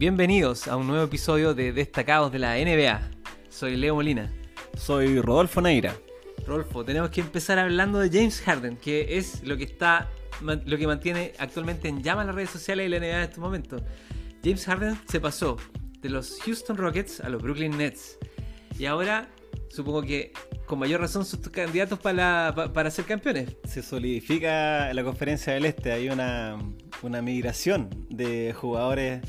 Bienvenidos a un nuevo episodio de Destacados de la NBA. Soy Leo Molina. Soy Rodolfo Neira. Rodolfo, tenemos que empezar hablando de James Harden, que es lo que está lo que mantiene actualmente en llama las redes sociales y la NBA en este momento. James Harden se pasó de los Houston Rockets a los Brooklyn Nets. Y ahora supongo que con mayor razón son candidatos para, para ser campeones. Se solidifica la conferencia del Este, hay una, una migración de jugadores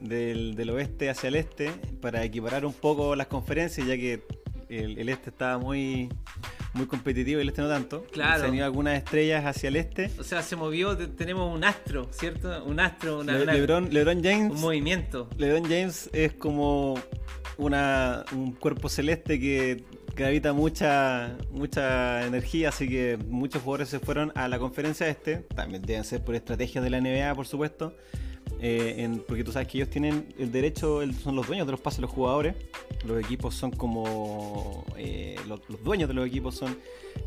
del, oeste hacia el este para equiparar un poco las conferencias, ya que el, este estaba muy, muy competitivo y el este no tanto. Claro. Se han ido algunas estrellas hacia el este. O sea, se movió, tenemos un astro, ¿cierto? Un astro, una, Lebron, Lebron James. Un movimiento. LeBron James es como una, un cuerpo celeste que gravita mucha mucha energía, así que muchos jugadores se fueron a la conferencia este. También deben ser por estrategias de la NBA, por supuesto. Eh, porque tú sabes que ellos tienen el derecho, son los dueños de los pases de los jugadores. Los equipos son como. Eh, los, dueños de los equipos son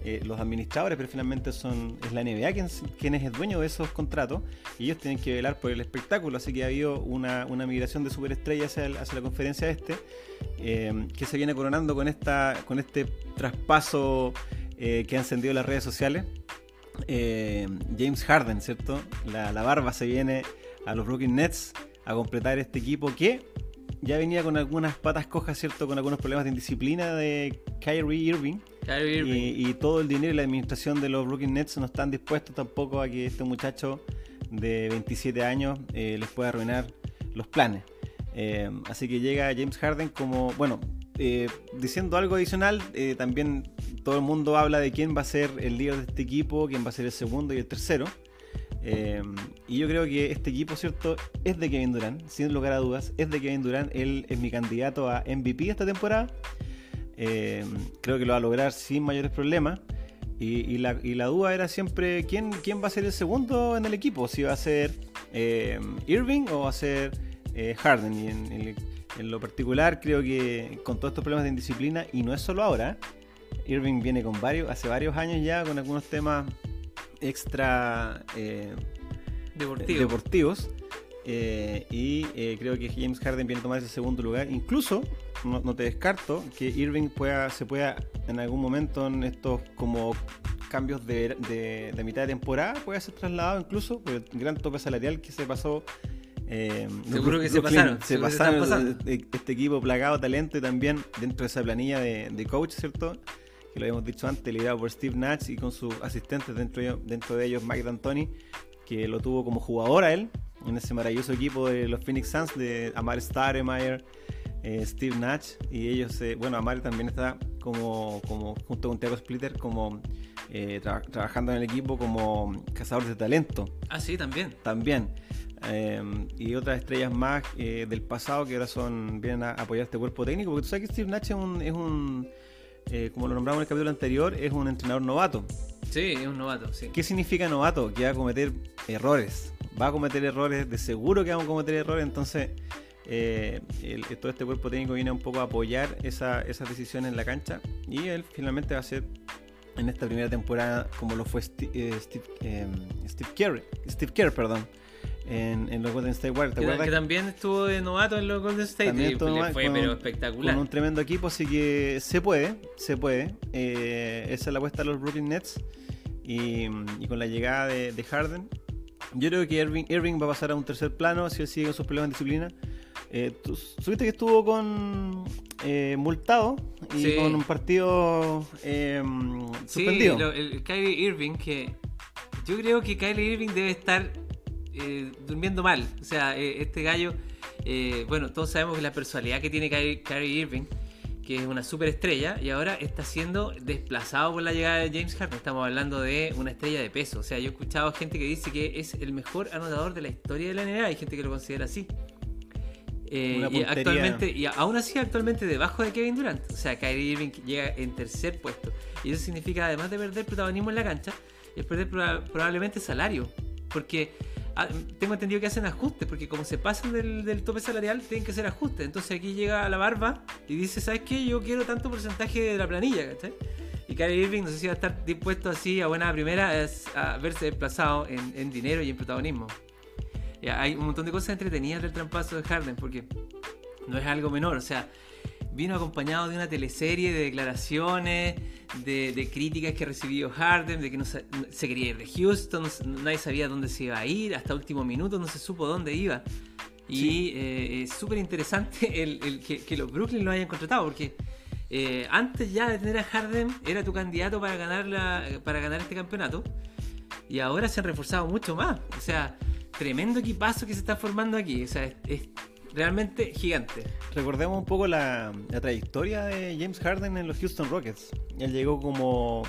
eh, los administradores, pero finalmente son es la NBA quien, quien, es el dueño de esos contratos. Y ellos tienen que velar por el espectáculo. Así que ha habido una, migración de superestrellas hacia, la conferencia este, que se viene coronando con, esta, con este traspaso que ha encendido las redes sociales. James Harden, ¿cierto? La barba se viene a los Brooklyn Nets a completar este equipo que ya venía con algunas patas cojas, ¿cierto? Con algunos problemas de indisciplina de Kyrie Irving. Kyrie Irving. Y, todo el dinero y la administración de los Brooklyn Nets no están dispuestos tampoco a que este muchacho de 27 años eh, les pueda arruinar los planes. Eh, así que llega James Harden como, bueno, eh, diciendo algo adicional, también todo el mundo habla de quién va a ser el líder de este equipo, quién va a ser el segundo y el tercero. Em, y yo creo que este equipo, ¿cierto? Es de Kevin Durant, sin lugar a dudas. Es de Kevin Durant. Él es mi candidato a MVP esta temporada. Em, creo que lo va a lograr sin mayores problemas. Y, la, duda era siempre quién, quién va a ser el segundo en el equipo. Si va a ser em, Irving o va a ser eh, Harden. Y en, en, lo particular creo que con todos estos problemas de indisciplina, y no es solo ahora, Irving viene con varios, hace varios años ya con algunos temas extra eh, deportivos. Eh, y eh, creo que James Harden viene a tomar ese segundo lugar. Incluso, no, te descarto que Irving pueda, se pueda en algún momento en estos como cambios de, de, mitad de temporada, pueda ser trasladado incluso por el gran tope salarial que se pasó. Seguro que se pasaron. Se pasaron este equipo plagado de talento y también dentro de esa planilla de, de coach, ¿cierto? Que lo habíamos dicho antes, liderado por Steve Nash y con sus asistentes, dentro de, dentro de ellos Mike D'Antoni, que lo tuvo como jugador a él en ese maravilloso equipo de los Phoenix Suns de Amar Staremeyer, eh, Steve Nash y ellos, eh, bueno, Amar también está como, como junto con Thiago Splitter como eh, trabajando en el equipo como cazadores de talento. Ah, sí, también. También. y otras estrellas más del pasado que ahora son vienen a apoyar este cuerpo técnico, porque tú sabes que Steve Nash es un eh, como lo nombramos en el capítulo anterior, es un entrenador novato. Sí, es un novato, sí. ¿Qué significa novato? Que va a cometer errores. Va a cometer errores, de seguro que vamos a cometer errores, entonces eh, todo este cuerpo técnico viene un poco a apoyar esa, esas decisiones en la cancha y él finalmente va a ser en esta primera temporada como lo fue eh, Steve, Steve Kerr, Steve Kerr, perdón en, los Golden State Warriors. que, también estuvo de novato en los Golden State y fue pero espectacular. Con un tremendo equipo, así que se puede, se puede. Eh, esa es la apuesta de los Brooklyn Nets y, con la llegada de, Harden. Yo creo que Irving, Irving va a pasar a un tercer plano si él sigue con sus problemas de disciplina. Eh, ¿Supiste que estuvo con eh, multado y con un partido eh, suspendido? Sí, el Kyrie Irving, que yo creo que Kyrie Irving debe estar eh, durmiendo mal. O sea, eh, este gallo, eh, bueno, todos sabemos que la personalidad que tiene Kyrie, Irving, que es una superestrella, y ahora está siendo desplazado por la llegada de James Harden. Estamos hablando de una estrella de peso. O sea, yo he escuchado gente que dice que es el mejor anotador de la historia de la NBA. Hay gente que lo considera así. y actualmente, y aún así actualmente debajo de Kevin Durant. O sea, Kyrie Irving llega en tercer puesto. Y eso significa, además de perder protagonismo en la cancha, es perder probablemente salario. Porque tengo entendido que hacen ajustes, porque como se pasan del, tope salarial, tienen que hacer ajustes. Entonces aquí llega la barba y dice, ¿sabes qué? Yo quiero tanto porcentaje de la planilla, ¿cachai? Y Kyrie Irving no sé si va a estar dispuesto así a buena primera a verse desplazado en, dinero y en protagonismo. hay un montón de cosas entretenidas del trampazo de Harden, porque no es algo menor, o sea, vino acompañado de una teleserie de declaraciones, de, críticas que recibió Harden, de que no se, quería ir de Houston, nadie sabía dónde se iba a ir, hasta último minuto no se supo dónde iba. Y eh, es súper interesante el, que, los Brooklyn lo hayan contratado, porque eh, antes ya de tener a Harden era tu candidato para ganar, la, para ganar este campeonato, y ahora se han reforzado mucho más. O sea, tremendo equipazo que se está formando aquí. O sea, es realmente gigante. Recordemos un poco la, trayectoria de James Harden en los Houston Rockets. Él llegó como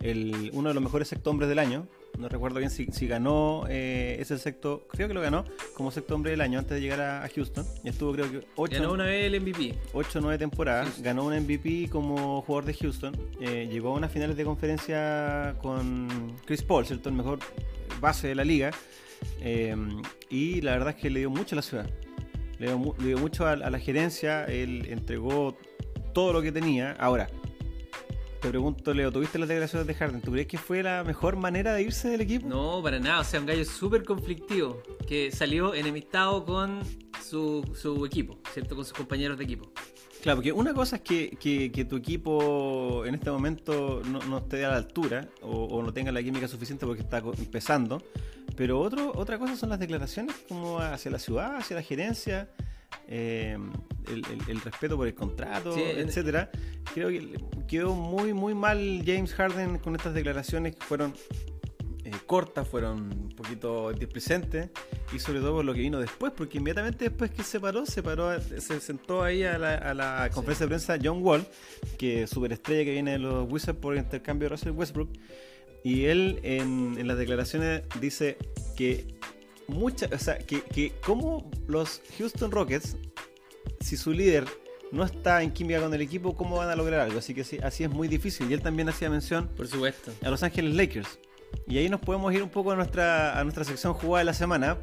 el, uno de los mejores sexto hombres del año. No recuerdo bien si, ganó eh, ese sexto, creo que lo ganó como sexto hombre del año antes de llegar a, Houston. Y estuvo creo que 8 Ganó una vez el MVP. 8 o 9 temporadas. Ganó un MVP como jugador de Houston. Eh, llegó a unas finales de conferencia con Chris Paul, ¿cierto? El mejor base de la liga. Eh, y la verdad es que le dio mucho a la ciudad le dio, mucho a, la gerencia, él entregó todo lo que tenía. Ahora, te pregunto, Leo, ¿tuviste las declaraciones de Harden? ¿Tú crees que fue la mejor manera de irse del equipo? No, para nada. O sea, un gallo súper conflictivo que salió enemistado con su, su, equipo, ¿cierto? Con sus compañeros de equipo. Claro, porque una cosa es que, que, tu equipo en este momento no, no esté a la altura o, o, no tenga la química suficiente porque está empezando. Pero otro, otra cosa son las declaraciones como hacia la ciudad, hacia la gerencia, eh, el, respeto por el contrato, etcétera. Creo que quedó muy, muy mal James Harden con estas declaraciones que fueron eh, cortas, fueron un poquito displicentes y sobre todo por lo que vino después, porque inmediatamente después que se paró, se paró, se sentó ahí a la, conferencia de prensa John Wall, que es superestrella que viene de los Wizards por intercambio de Russell Westbrook y él en, las declaraciones dice que mucha, o sea, que, que como los Houston Rockets, si su líder no está en química con el equipo, ¿cómo van a lograr algo? Así que así es muy difícil. Y él también hacía mención, por supuesto, a Los Ángeles Lakers. Y ahí nos podemos ir un poco a nuestra, a nuestra sección jugada de la semana.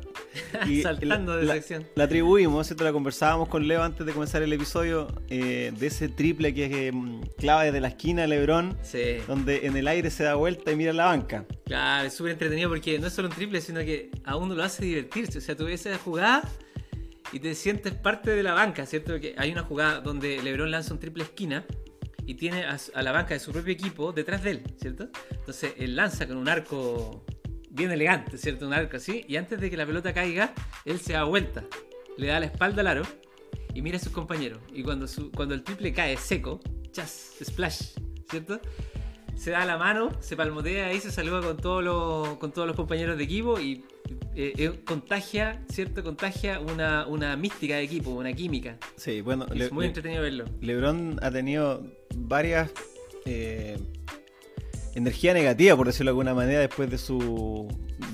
Y Saltando de la, sección. La atribuimos, ¿cierto? La conversábamos con Leo antes de comenzar el episodio eh, de ese triple que es eh, clava desde la esquina de Lebron, sí. donde en el aire se da vuelta y mira la banca. Claro, es súper entretenido porque no es solo un triple, sino que a uno lo hace divertirse. O sea, tú ves esa jugada y te sientes parte de la banca, ¿cierto? Que hay una jugada donde Lebron lanza un triple esquina y tiene a, la banca de su propio equipo detrás de él, ¿cierto? Entonces él lanza con un arco bien elegante, ¿cierto? Un arco así, y antes de que la pelota caiga, él se da vuelta, le da la espalda al aro y mira a sus compañeros. Y cuando, su, cuando el triple cae seco, chas, splash, ¿cierto? Se da la mano, se palmotea y se saluda con, todos los, con todos los compañeros de equipo y eh, eh, contagia, ¿cierto? Contagia una, una, mística de equipo, una química. Sí, bueno. Es muy entretenido verlo. LeBron ha tenido varias. Eh, energía negativa, por decirlo de alguna manera, después de su,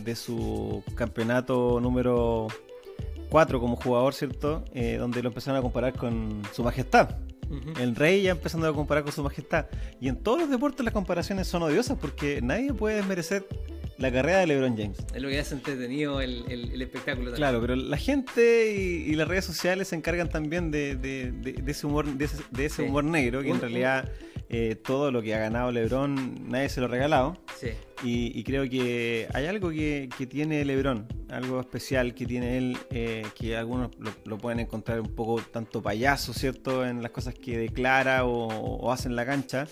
de su campeonato número 4 como jugador, ¿cierto? donde lo empezaron a comparar con su majestad. El rey ya empezando a comparar con su majestad. Y en todos los deportes las comparaciones son odiosas porque nadie puede desmerecer la carrera de LeBron James. Es lo que hace entretenido el, el, espectáculo. También. Claro, pero la gente y, las redes sociales se encargan también de, de, ese humor, de ese, humor negro, que en realidad eh, todo lo que ha ganado LeBron nadie se lo ha regalado. Sí. Y, creo que hay algo que, que, tiene LeBron, algo especial que tiene él, eh, que algunos lo, pueden encontrar un poco tanto payaso, ¿cierto? En las cosas que declara o, o hace en la cancha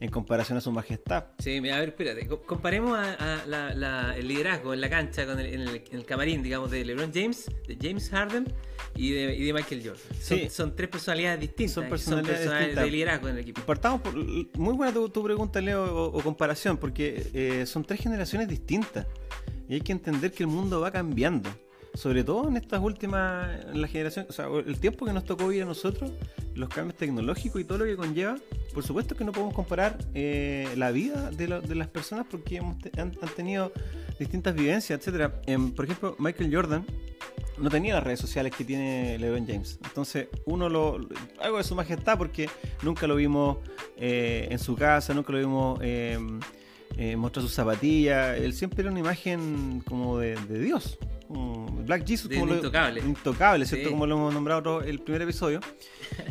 en comparación a su majestad. Sí, a ver, espérate, comparemos a, el liderazgo en la cancha, con el, en, el, camarín, digamos, de LeBron James, de James Harden y de, Michael Jordan. Son, sí. son tres personalidades distintas. Son personalidades, de liderazgo en el equipo. Partamos por, muy buena tu, pregunta, Leo, o, comparación, porque eh, son tres generaciones distintas. Y hay que entender que el mundo va cambiando sobre todo en estas últimas, en la generación, o sea, el tiempo que nos tocó vivir a nosotros, los cambios tecnológicos y todo lo que conlleva, por supuesto que no podemos comparar eh, la vida de, las personas porque hemos han, tenido distintas vivencias, etcétera. por ejemplo, Michael Jordan no tenía las redes sociales que tiene LeBron James. Entonces, uno lo. algo de su majestad porque nunca lo vimos eh, en su casa, nunca lo vimos. Eh, mostrar sus zapatillas, él siempre era una imagen como de Dios, Black Jesus, como intocable. intocable, ¿cierto? Como lo hemos nombrado el primer episodio.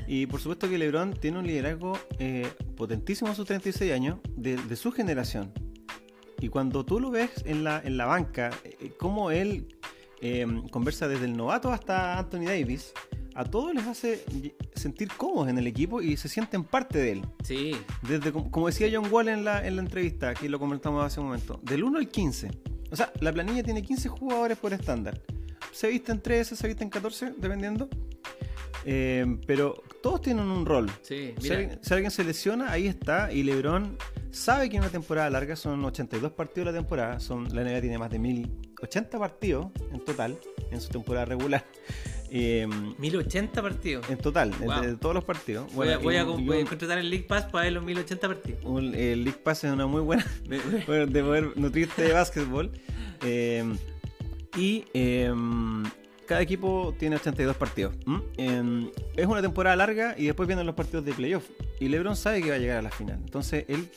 y por supuesto que LeBron tiene un liderazgo eh, potentísimo a sus 36 años, de, su generación. Y cuando tú lo ves en la, en la banca, eh, cómo él eh, conversa desde el novato hasta Anthony Davis, a todos les hace sentir cómodos en el equipo y se sienten parte de él. Sí. Desde, como decía John Wall en la, en la entrevista, que lo comentamos hace un momento, del 1 al 15. O sea, la planilla tiene 15 jugadores por estándar. Se visten 13, se visten 14, dependiendo. Eh, pero todos tienen un rol. Sí, Si alguien, si alguien se lesiona, ahí está. Y LeBron sabe que en una temporada larga son 82 partidos la temporada. Son, la NBA tiene más de 1080 partidos en total en su temporada regular. Eh, 1080 partidos. en total, Wow. de, de todos los partidos. Voy, a, voy a voy a contratar el League Pass para ver los 1080 partidos. un- el League Pass es una muy buena bueno, de poder nutrirte de básquetbol. Eh, y eh, cada equipo tiene 82 partidos. es una temporada larga y después vienen los partidos de playoff. Y LeBron sabe que va a llegar a la final. Entonces él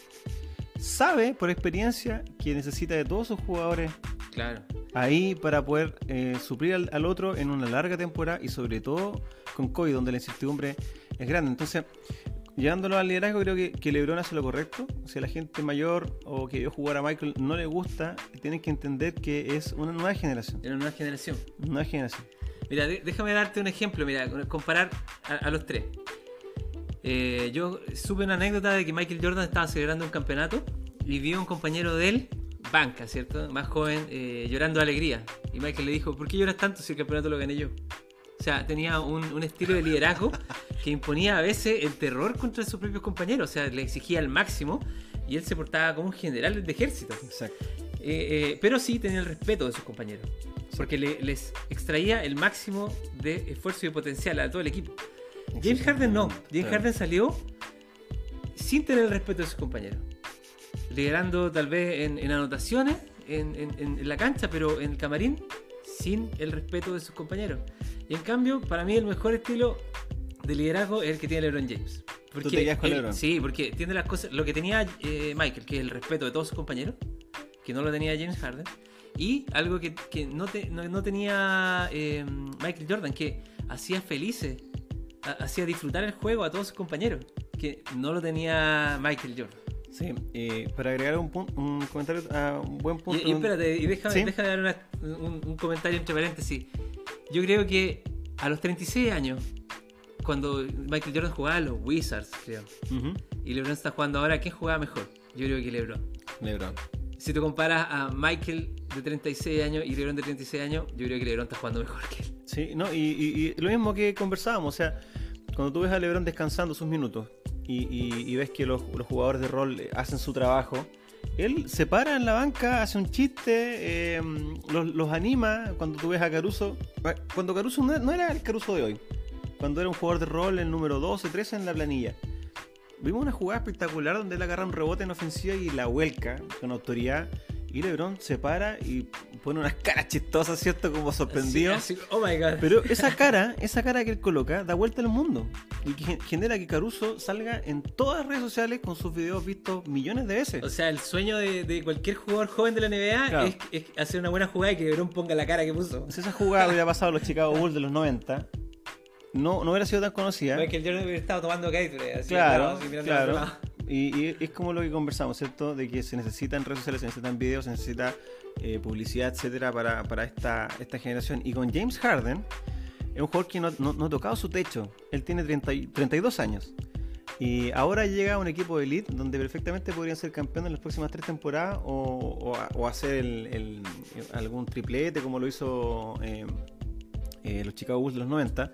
sabe por experiencia que necesita de todos sus jugadores Claro. ahí para poder eh, suplir al, al otro en una larga temporada y sobre todo con COVID, donde la incertidumbre es grande. Entonces, llevándolo al liderazgo, creo que, que LeBron hace lo correcto. Si a la gente mayor o que vio jugar a Michael no le gusta, tienen que entender que es una nueva generación. Era una nueva generación. Nueva generación. Mira, déjame darte un ejemplo, mira, comparar a, a los tres. Eh, yo supe una anécdota de que Michael Jordan estaba celebrando un campeonato y vio a un compañero de él, banca, ¿cierto? Más joven, eh, llorando de alegría. Y Michael le dijo, ¿por qué lloras tanto si el campeonato lo gané yo? O sea, tenía un, un estilo de liderazgo que imponía a veces el terror contra sus propios compañeros. O sea, le exigía al máximo y él se portaba como un general de ejército. Exacto. Eh, eh, pero sí tenía el respeto de sus compañeros. Porque le- les extraía el máximo de esfuerzo y de potencial a todo el equipo. James Harden no. James. Harden salió sin tener el respeto de sus compañeros. Liderando tal vez en, en anotaciones en, en- en- la cancha, pero en el camarín sin el respeto de sus compañeros. Y en cambio, para mí el mejor estilo de liderazgo es el que tiene LeBron James. Porque te quedas con él- LeBron. Sí, porque tiene las cosas. Lo que tenía eh, Michael, que es el respeto de todos sus compañeros, que no lo tenía James Harden. Y algo que, que no, te- no- no tenía eh, Michael Jordan, que hacía felices, ha- hacía disfrutar el juego a todos sus compañeros, que no lo tenía Michael Jordan. Sí, eh, para agregar un, un comentario a un buen punto. Y, y espérate, y déjame, Sí. déjame dar una- un, un comentario entre paréntesis. Yo creo que a los 36 años, cuando Michael Jordan jugaba a los Wizards, creo, Ujú. y LeBron está jugando ahora, ¿quién jugaba mejor? Yo creo que LeBron. LeBron. Si tú comparas a Michael de 36 años y LeBron de 36 años, yo creo que LeBron está jugando mejor que él. Sí, no, y, y- y lo mismo que conversábamos, o sea, cuando tú ves a LeBron descansando sus minutos y, ves que los, jugadores de rol eh, hacen su trabajo, él se para en la banca, hace un chiste, eh, los, los anima. Cuando tú ves a Caruso, eh, cuando Caruso no, no era el Caruso de hoy, cuando era un jugador de rol, el número 12, 13 en la planilla. Vimos una jugada espectacular donde él agarra un rebote en ofensiva y la vuelca con autoridad. Y LeBron se para y pone unas caras chistosas, ¿cierto? Como sorprendido. Así- así- oh my god. Pero esa cara, esa cara que él coloca, da vuelta al mundo. Y que genera que Caruso salga en todas las redes sociales con sus videos vistos millones de veces. O sea, el sueño de, de cualquier jugador joven de la NBA Claro. es, es hacer una buena jugada y que LeBron ponga la cara que puso. si esa jugada hubiera pasado a los Chicago Bulls de los 90, no, no hubiera sido tan conocida. Michael Jordan hubiera estado tomando Gatorade. así, Claro, así, claro. Y, es como lo que conversamos, ¿cierto? De que se necesitan redes sociales, se necesitan videos, se necesita eh, publicidad, etcétera, para, para esta, esta generación. Y con James Harden, es un jugador que no, no- ha tocado su techo. Él tiene 30 y- 32 años. Y ahora llega a un equipo de elite donde perfectamente podrían ser campeones en las próximas tres temporadas o, o hacer el- el- algún triplete como lo hizo eh, eh, los Chicago Bulls de los 90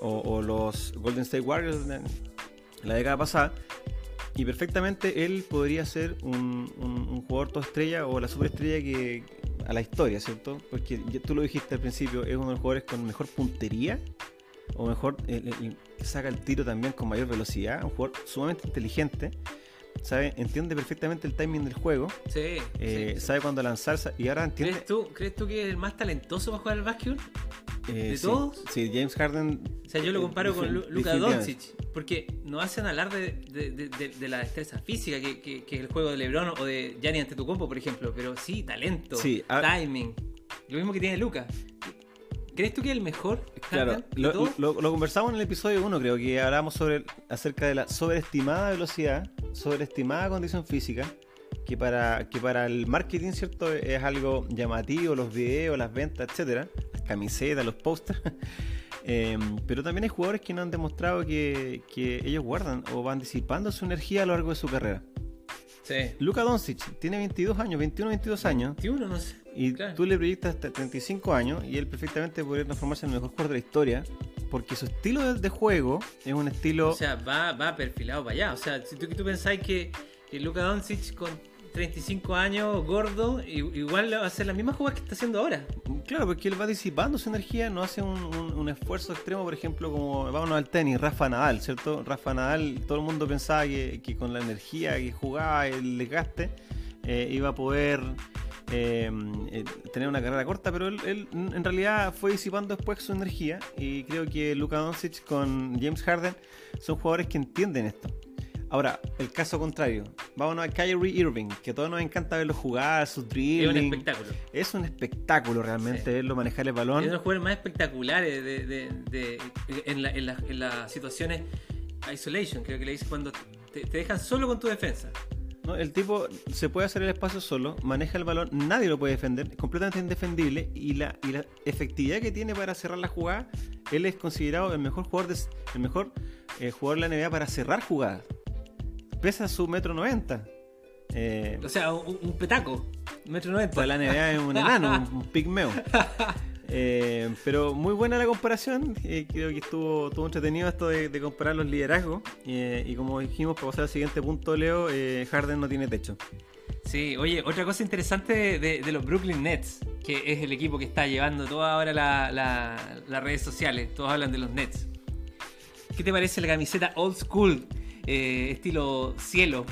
o, o los Golden State Warriors en la década pasada. Y perfectamente él podría ser un, un- un jugador toda estrella o la superestrella que a la historia, ¿cierto? Porque ya tú lo dijiste al principio, es uno de los jugadores con mejor puntería o mejor el- el- que saca el tiro también con mayor velocidad, un jugador sumamente inteligente, sabe, entiende perfectamente el timing del juego, Sí, eh, sí, sí. sabe cuándo lanzarse y ahora entiende ¿Crees tú, ¿Crees tú que es el más talentoso para jugar al básquetbol? Eh, de sí, todos? Sí, James Harden. O sea, yo lo eh, comparo con Lu- Luka. Doncic, porque nos hacen hablar de, de- de- de- de la destreza física que, que- que el juego de LeBron o de Gianni Antetokounmpo, por ejemplo, pero sí, talento, Sí, ah- timing, lo mismo que tiene Luka. ¿Crees tú que es el mejor? Claro, lo, lo- lo conversamos en el episodio 1, creo que hablamos sobre acerca de la sobreestimada velocidad, sobreestimada condición física que para, que para el marketing, ¿cierto? Es algo llamativo, los videos, las ventas, etcétera, las camisetas, los pósters. Em, pero también hay jugadores que no han demostrado que, que, ellos guardan o van disipando su energía a lo largo de su carrera. Sí. Luka Doncic tiene 22 años, 21, 22 años. 21, no sé. Y tú le proyectas hasta 35 años y él perfectamente podría transformarse en el mejor jugador de la historia porque su estilo de, juego es un estilo... O sea, va, va perfilado para allá. O sea, si tú, tú pensáis que, que Luka Doncic con 35 años, gordo, igual va a hacer la misma jugada que está haciendo ahora. Claro, porque él va disipando su energía, no hace un, esfuerzo extremo, por ejemplo, como vámonos al tenis, Rafa Nadal, ¿cierto? Rafa Nadal, todo el mundo pensaba que, con la energía que jugaba, el desgaste, eh, iba a poder eh, eh, tener una carrera corta, pero él, él, en realidad fue disipando después su energía y creo que Luka Doncic con James Harden son jugadores que entienden esto. Ahora, el caso contrario. Vámonos a Kyrie Irving, que a todos nos encanta verlo jugar, su dribbling. Es un espectáculo. Es un espectáculo realmente verlo manejar el balón. Es uno de los jugadores más espectaculares de, en, las situaciones isolation, creo que le dice cuando te, dejan solo con tu defensa. No, el tipo se puede hacer el espacio solo, maneja el balón, nadie lo puede defender, es completamente indefendible y la, y la efectividad que tiene para cerrar la jugada, él es considerado el mejor jugador, de, el mejor eh, jugador de la NBA para cerrar jugadas pesa su metro noventa. Eh, o sea, un, petaco, metro noventa. Para la NBA es un enano, un, pigmeo. Eh, pero muy buena la comparación. Eh, creo que estuvo, entretenido esto de, comparar los liderazgos. y como dijimos, para pasar al siguiente punto, Leo, Harden no tiene techo. Sí, oye, otra cosa interesante de, los Brooklyn Nets, que es el equipo que está llevando toda ahora las redes sociales. Todos hablan de los Nets. ¿Qué te parece la camiseta old school? Eh, estilo cielo,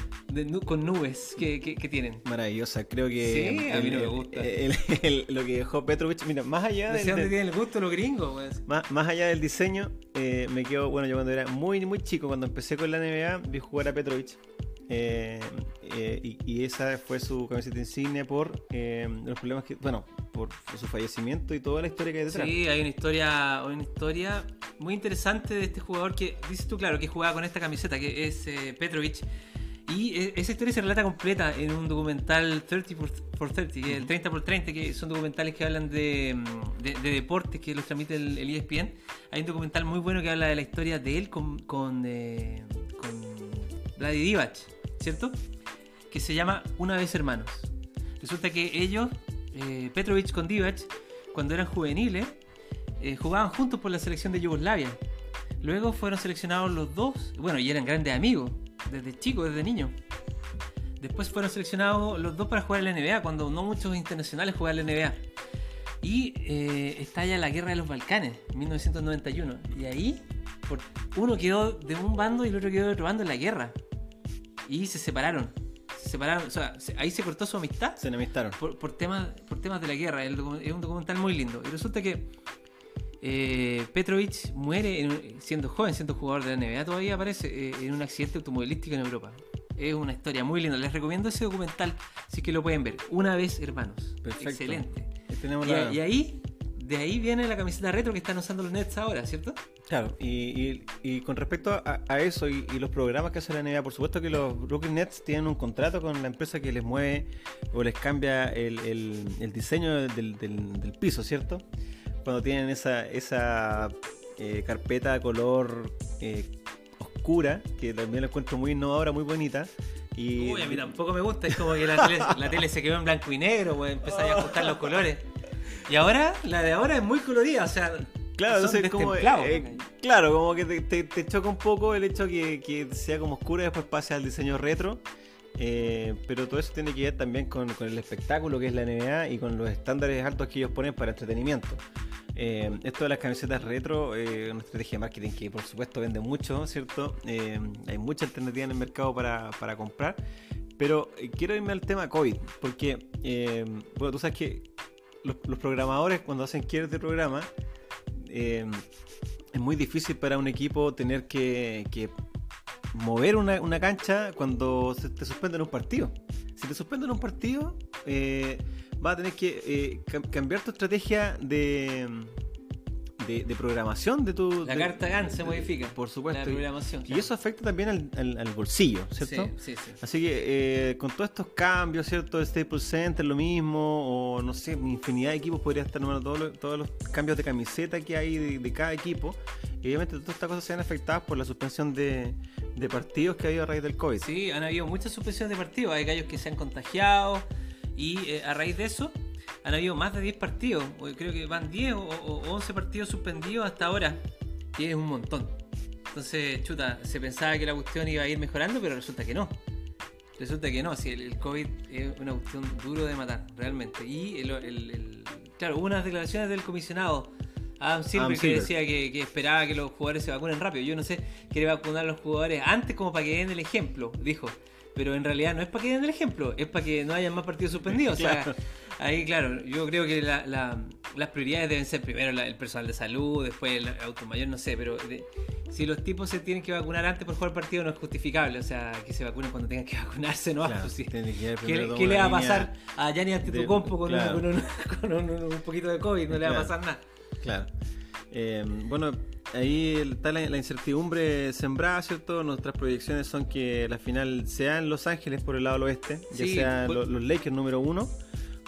con nubes que, tienen. Maravillosa, creo que. Sí, a mí no me gusta. lo que dejó Petrovich, mira, más allá de. dónde tienen el gusto los gringos, pues. más, allá del diseño, eh, me quedo. Bueno, yo cuando era muy, muy chico, cuando empecé con la NBA, vi jugar a Petrovich. Eh, eh, y, esa fue su camiseta insignia por eh, los problemas que, bueno, por, su fallecimiento y toda la historia que hay detrás. Sí, hay una historia, una historia muy interesante de este jugador que, dices tú, claro, que jugaba con esta camiseta, que es Petrovic. Y esa historia se relata completa en un documental 30 por 30, el 30 por 30, que son documentales que hablan de, de, deportes que los transmite el, ESPN. Hay un documental muy bueno que habla de la historia de él con, con, con Vladi Divac, ¿cierto? Que se llama Una vez hermanos. Resulta que ellos, eh, Petrovic con Divac, cuando eran juveniles, eh, jugaban juntos por la selección de Yugoslavia. Luego fueron seleccionados los dos, bueno, y eran grandes amigos, desde chicos, desde niños. Después fueron seleccionados los dos para jugar en la NBA, cuando no muchos internacionales jugaban en la NBA. Y eh, estalla la guerra de los Balcanes, 1991. Y ahí uno quedó de un bando y el otro quedó de otro bando en la guerra. Y se separaron. Se separaron, o sea, ahí se cortó su amistad. Se enemistaron. Por, temas, por temas de la guerra. es un documental muy lindo. Y resulta que eh, Petrovic muere siendo joven, siendo jugador de la NBA, todavía aparece eh, en un accidente automovilístico en Europa. Es una historia muy linda. Les recomiendo ese documental si que lo pueden ver. Una vez, hermanos. Perfecto. Excelente. y, ahí de ahí viene la camiseta retro que están usando los Nets ahora, ¿cierto? Claro, y, con respecto a, eso y, los programas que hace la NBA, por supuesto que los Brooklyn Nets tienen un contrato con la empresa que les mueve o les cambia el, diseño del, piso, ¿cierto? Cuando tienen esa, esa eh, carpeta color eh, oscura, que también la encuentro muy innovadora, muy bonita. Y... Uy, a mí tampoco me gusta, es como que la tele, la tele se quedó en blanco y negro, pues empezáis a ajustar los colores. Y ahora, la de ahora es muy colorida, o sea. Claro, entonces como, eh, claro, como que te, choca un poco el hecho que, que sea como oscura y después pase al diseño retro. Eh, pero todo eso tiene que ver también con, el espectáculo que es la NBA y con los estándares altos que ellos ponen para entretenimiento. Eh, esto de las camisetas retro es una estrategia de marketing que por supuesto vende mucho, ¿cierto? hay mucha alternativa en el mercado para, para comprar. Pero quiero irme al tema COVID, porque, bueno, tú sabes que los, programadores cuando hacen quiebres de programa, eh, es muy difícil para un equipo tener que, mover una, cancha cuando se te suspenden un partido. Si te suspenden un partido, eh, vas a tener que eh, cambiar tu estrategia de, de, de programación de tu... La de- carta GAN se modifica. Por supuesto. La programación. Y claro. eso afecta también al, al- al bolsillo, ¿cierto? Sí, sí, sí. Así que eh, con todos estos cambios, ¿cierto? El Staples Center, lo mismo, o no sé, infinidad de equipos podría estar número todos los, todos los cambios de camiseta que hay de, de cada equipo. Y obviamente todas estas cosas se ven afectadas por la suspensión de, de partidos que ha habido a raíz del COVID. Sí, han habido muchas suspensiones de partidos. Hay gallos que se han contagiado y eh, a raíz de eso han habido más de 10 partidos. Creo que van 10 o, o 11 partidos suspendidos hasta ahora. Y es un montón. Entonces, chuta, se pensaba que la cuestión iba a ir mejorando, pero resulta que no. Resulta que no, si el, el COVID es una cuestión duro de matar, realmente. Y el, el- el- claro, hubo unas declaraciones del comisionado Adam Silver Adam que Silver. decía que, que esperaba que los jugadores se vacunen rápido. Yo no sé, quiere vacunar a los jugadores antes como para que den el ejemplo, dijo. Pero en realidad no es para que den el ejemplo, es para que no haya más partidos suspendidos. O sea, Claro. Ahí, claro, yo creo que la- la- las prioridades deben ser primero la- el personal de salud, después el auto mayor, no sé, pero de- si los tipos se tienen que vacunar antes por jugar partido no es justificable. O sea, que se vacunen cuando tengan que vacunarse, ¿no? Claro, Pues sí. que ¿Qué, le- qué va a pasar a Gianni de- Antetokounmpo con, un- claro. con, un, con un- un poquito de COVID? No le va a pasar nada. Claro. Eh, bueno, ahí está la, la incertidumbre sembrada, ¿cierto? Nuestras proyecciones son que la final sea en Los Ángeles por el lado del oeste, ya sea pues- lo- los Lakers número uno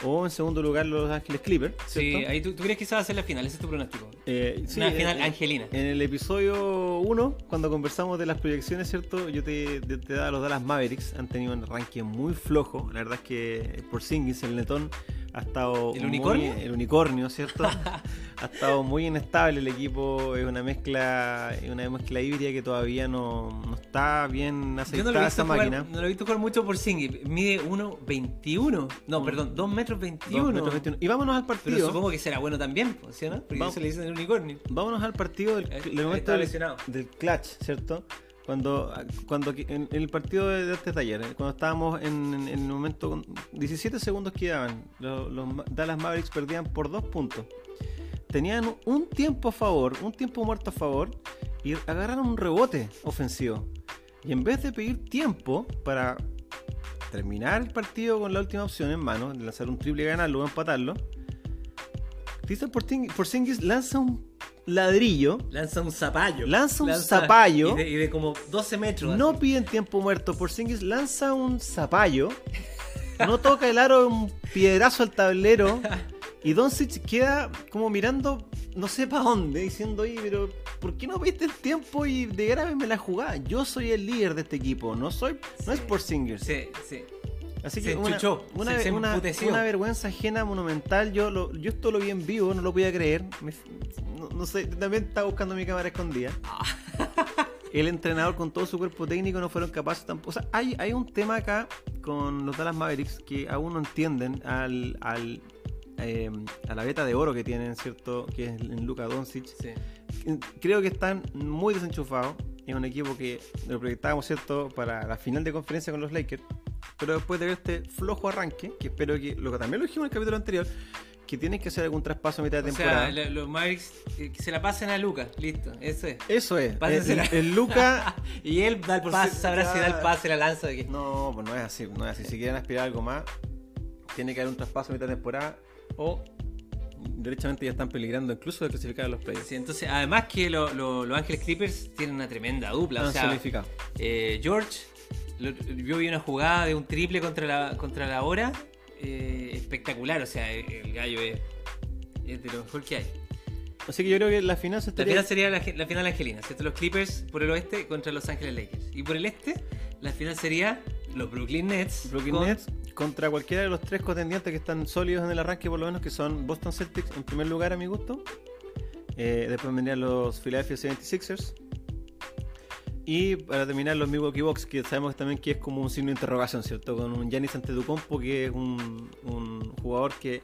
o en segundo lugar Los Ángeles Clippers, Sí, ahí tú, tú crees que esa va a ser la final, ese es tu pronóstico. Eh, sí, Una eh, final eh, angelina. En el episodio 1, cuando conversamos de las proyecciones, ¿cierto? Yo te, te, te daba los Dallas Mavericks, han tenido un arranque muy flojo. La verdad es que por Singis, el netón, ha estado. ¿El muy- unicornio? el unicornio, ¿cierto? ha estado muy inestable el equipo. Es una mezcla es una mezcla híbrida que todavía no, no está bien no aceitada visto esa jugar, máquina. no lo he visto jugar mucho por Singh. Mide 1.21. No, Mm. perdón, 2 metros 21. Dos metros veintiuno. Y vámonos al Pero partido. supongo que será bueno también, ¿sí o no? Porque Vamos. se le dicen el unicornio. Vámonos al partido del, Eh, del eh, momento está del, del clutch, ¿cierto? Cuando, cuando en, el partido de, de este taller, eh, cuando estábamos en, el momento, con 17 segundos quedaban, los, los Dallas Mavericks perdían por dos puntos. Tenían un tiempo a favor, un tiempo muerto a favor, y agarraron un rebote ofensivo. Y en vez de pedir tiempo para terminar el partido con la última opción en mano, de lanzar un triple ganarlo o empatarlo, Christian Porzing- Porzingis lanza un ladrillo Lanza un zapallo. Lanza un zapallo. Y de, y de como 12 metros. no así. piden tiempo muerto. Porzingis lanza un zapallo. No toca el aro, un piedrazo al tablero. Y Doncic queda como mirando, no sé para dónde, diciendo, oye, pero ¿por qué no viste el tiempo y de la jugada? Yo soy el líder de este equipo, no soy, no es. Porzingis. Sí, sí. Así se que una, enchuchó, una, se- se una- emputeció. una vergüenza ajena monumental. Yo lo, yo esto lo vi en vivo, no lo podía creer. Me- no, no sé, también estaba buscando mi cámara escondida. El entrenador con todo su cuerpo técnico no fueron capaces tampoco. O sea, hay, hay un tema acá con los Dallas Mavericks que aún no entienden al, al, eh, a la beta de oro que tienen, ¿cierto? Que es en Luka Doncic sí. creo que están muy desenchufados. Es un equipo que lo proyectábamos, ¿cierto?, para la final de conferencia con los Lakers. Pero después de ver este flojo arranque, que espero que, lo que también lo dijimos en el capítulo anterior, que tienen que hacer algún traspaso a mitad de O temporada. sea, los Mavericks eh, que se la pasen a Lucas. Listo, eso es. Eso es. El, el Luca. Y él da el pase, si- sabrá si da el pase, la lanza de que. No, pues no es así, no es así. Si quieren aspirar a algo más, tiene que haber un traspaso a mitad de temporada o derechamente ya están peligrando incluso de clasificar a los playoffs. Sí, entonces, además que lo- lo- los Ángeles Clippers tienen una tremenda dupla. O Han sea, eh, George, lo- yo vi una jugada de un triple contra la, contra la hora eh, espectacular. O sea, el, el gallo es, es de lo mejor que hay. Así que yo creo que la final se La estaría... final sería la, la final angelina, ¿cierto? Los Clippers por el oeste contra Los Ángeles Lakers. Y por el este, la final sería los Brooklyn Nets. Brooklyn con- Nets contra cualquiera de los tres contendientes que están sólidos en el arranque, por lo menos, que son Boston Celtics en primer lugar, a mi gusto. Eh, después vendrían los Philadelphia 76ers. Y para terminar, los Milwaukee Bucks, que sabemos también que es como un signo de interrogación, ¿cierto? Con un Giannis Antetokounmpo, que es un, un jugador que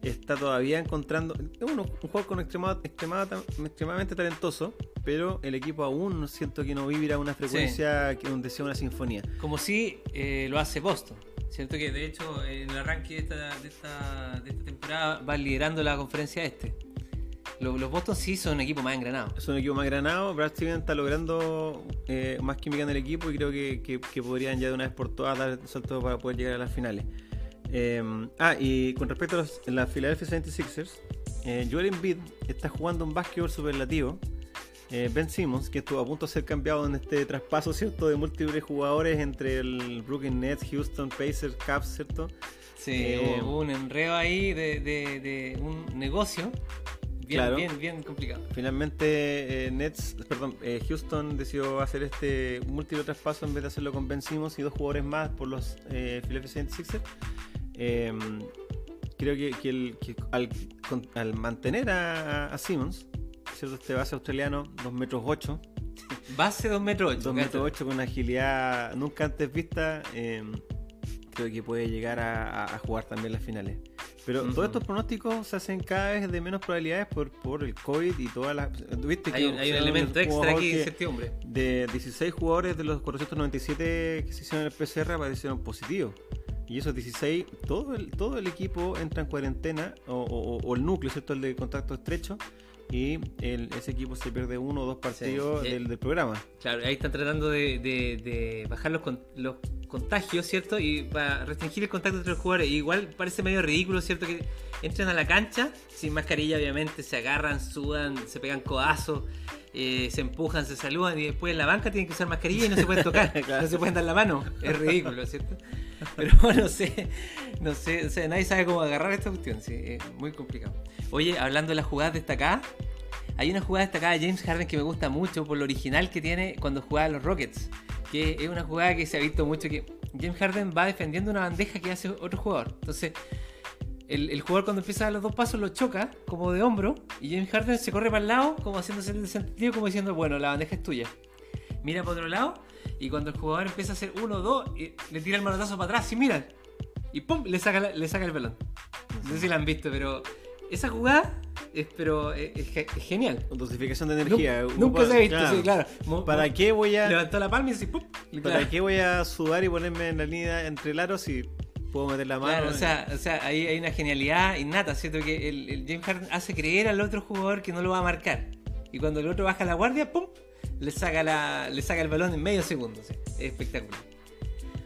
está todavía encontrando... Es un, un jugador con extrema- extrema- extremadamente talentoso, pero el equipo aún siento que no vibra a una frecuencia que donde sea una sinfonía. Como si eh, lo hace Boston. Cierto que de hecho en el arranque de esta, de esta, de esta temporada van liderando la conferencia este. Los, los Boston sí son un equipo más engranado. Es un equipo más granado. Brad Stevens está logrando eh, más química en el equipo y creo que, que- que podrían ya de una vez por todas dar el salto para poder llegar a las finales. Eh, ah, y con respecto a los, la Philadelphia 76ers, eh, Joel Embiid está jugando un básquetbol superlativo. Eh, ben Simmons, que estuvo a punto de ser cambiado en este traspaso, ¿cierto? De múltiples jugadores entre el Brooklyn Nets, Houston, Pacers, Cavs, ¿cierto? Sí, hubo un enredo ahí de, de- de un negocio bien, Claro. bien, bien complicado. Finalmente, eh, Nets, perdón, eh, Houston decidió hacer este múltiple traspaso en vez de hacerlo con Ben Simmons y dos jugadores más por los eh, Philadelphia 76ers. Eh, creo que, que el- que al, con- al mantener a, a Simmons, ¿cierto? Este base australiano, 2 metros 8, Base 2 metros 8. 2 metros 8 con una agilidad nunca antes vista, eh, creo que puede llegar a, a- a jugar también las finales. Pero todos estos pronósticos se hacen cada vez de menos probabilidades por, por el COVID y todas las... ¿Viste Hay, que un- hay un sea, elemento extra aquí de que- incertidumbre. de 16 jugadores de los 497 que se hicieron el PCR aparecieron positivos. Y esos 16, todo el, todo el equipo entra en cuarentena, o, o- o el núcleo, ¿cierto? El de contacto estrecho, y el- ese equipo se pierde uno o dos partidos Sí. del, del programa. Claro, ahí están tratando de, de- de bajar los, los contagios, ¿cierto? Y para restringir el contacto entre los jugadores. Igual parece medio ridículo, ¿cierto? Que entren a la cancha sin mascarilla, obviamente, se agarran, sudan, se pegan codazos, eh, se empujan, se saludan y después en la banca tienen que usar mascarilla y no se pueden tocar, Claro. no se pueden dar la mano. Es ridículo, ¿cierto? Pero no sé, no sé, o sea, nadie sabe cómo agarrar esta cuestión, sí, es muy complicado. Oye, hablando de las jugadas destacadas, hay una jugada destacada de James Harden que me gusta mucho por lo original que tiene cuando juega a los Rockets. Que es una jugada que se ha visto mucho que James Harden va defendiendo una bandeja que hace otro jugador. Entonces, el, jugador cuando empieza a dar los dos pasos lo choca como de hombro y James Harden se corre para el lado como haciéndose el sentido como diciendo, bueno, la bandeja es tuya. Mira para otro lado y cuando el jugador empieza a hacer uno, dos, le tira el manotazo para atrás y mira. Y pum, le saca, la- le saca el balón. No sé si la han visto, pero esa jugada es, pero es, es ge- es genial. Dosificación de energía. Nunca, nunca se ha visto, sí, claro. Mo- ¿Para mo- qué voy a Levantó la palma y así, ¡pum! ¿Para Claro. qué voy a sudar y ponerme en la línea entre el aro si puedo meter la mano? Claro, o sea, o sea ahí hay una genialidad innata, ¿cierto? Que el, el James Harden hace creer al otro jugador que no lo va a marcar. Y cuando el otro baja la guardia, ¡pum! Le saca, la, le saca el balón en medio segundo. sí. Es espectacular.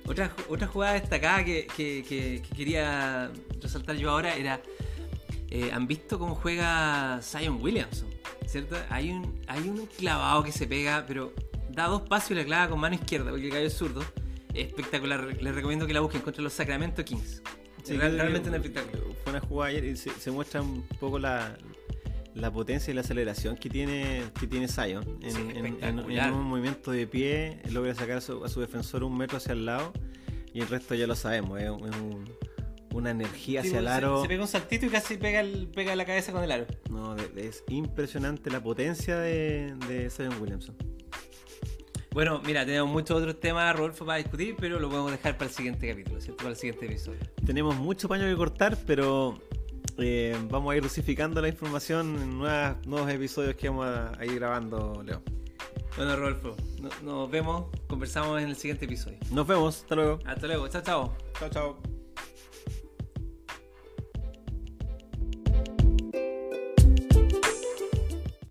Otra, otra jugada destacada que, que- que- que quería resaltar yo ahora era. Eh, ¿Han visto cómo juega Zion Williamson? ¿Cierto? Hay un, hay un clavado que se pega, pero da dos pasos y la clava con mano izquierda, porque el gallo es zurdo. Es espectacular. Les recomiendo que la busquen contra los Sacramento Kings. Sí, Real- realmente un espectáculo. Fue una jugada ayer y se, se muestra un poco la, la potencia y la aceleración que tiene, que tiene Zion. En, Sí, en- en- espectacular. en un movimiento de pie logra sacar a su, a su defensor un metro hacia el lado y el resto ya lo sabemos. Es un- una energía Sí, hacia el aro. Se, pega un saltito y casi pega, el- pega la cabeza con el aro. No, es impresionante la potencia de, de Zion Williamson. Bueno, mira, tenemos muchos otros temas, Rodolfo, para discutir, pero lo podemos dejar para el siguiente capítulo, ¿cierto? Para el siguiente episodio. Tenemos mucho paño que cortar, pero eh, vamos a ir dosificando la información en nuevas- nuevos episodios que vamos a, a ir grabando, Leo. Bueno, Rodolfo, no- nos vemos, conversamos en el siguiente episodio. Nos vemos, hasta luego. Hasta luego, chao, chao. Chao, chao.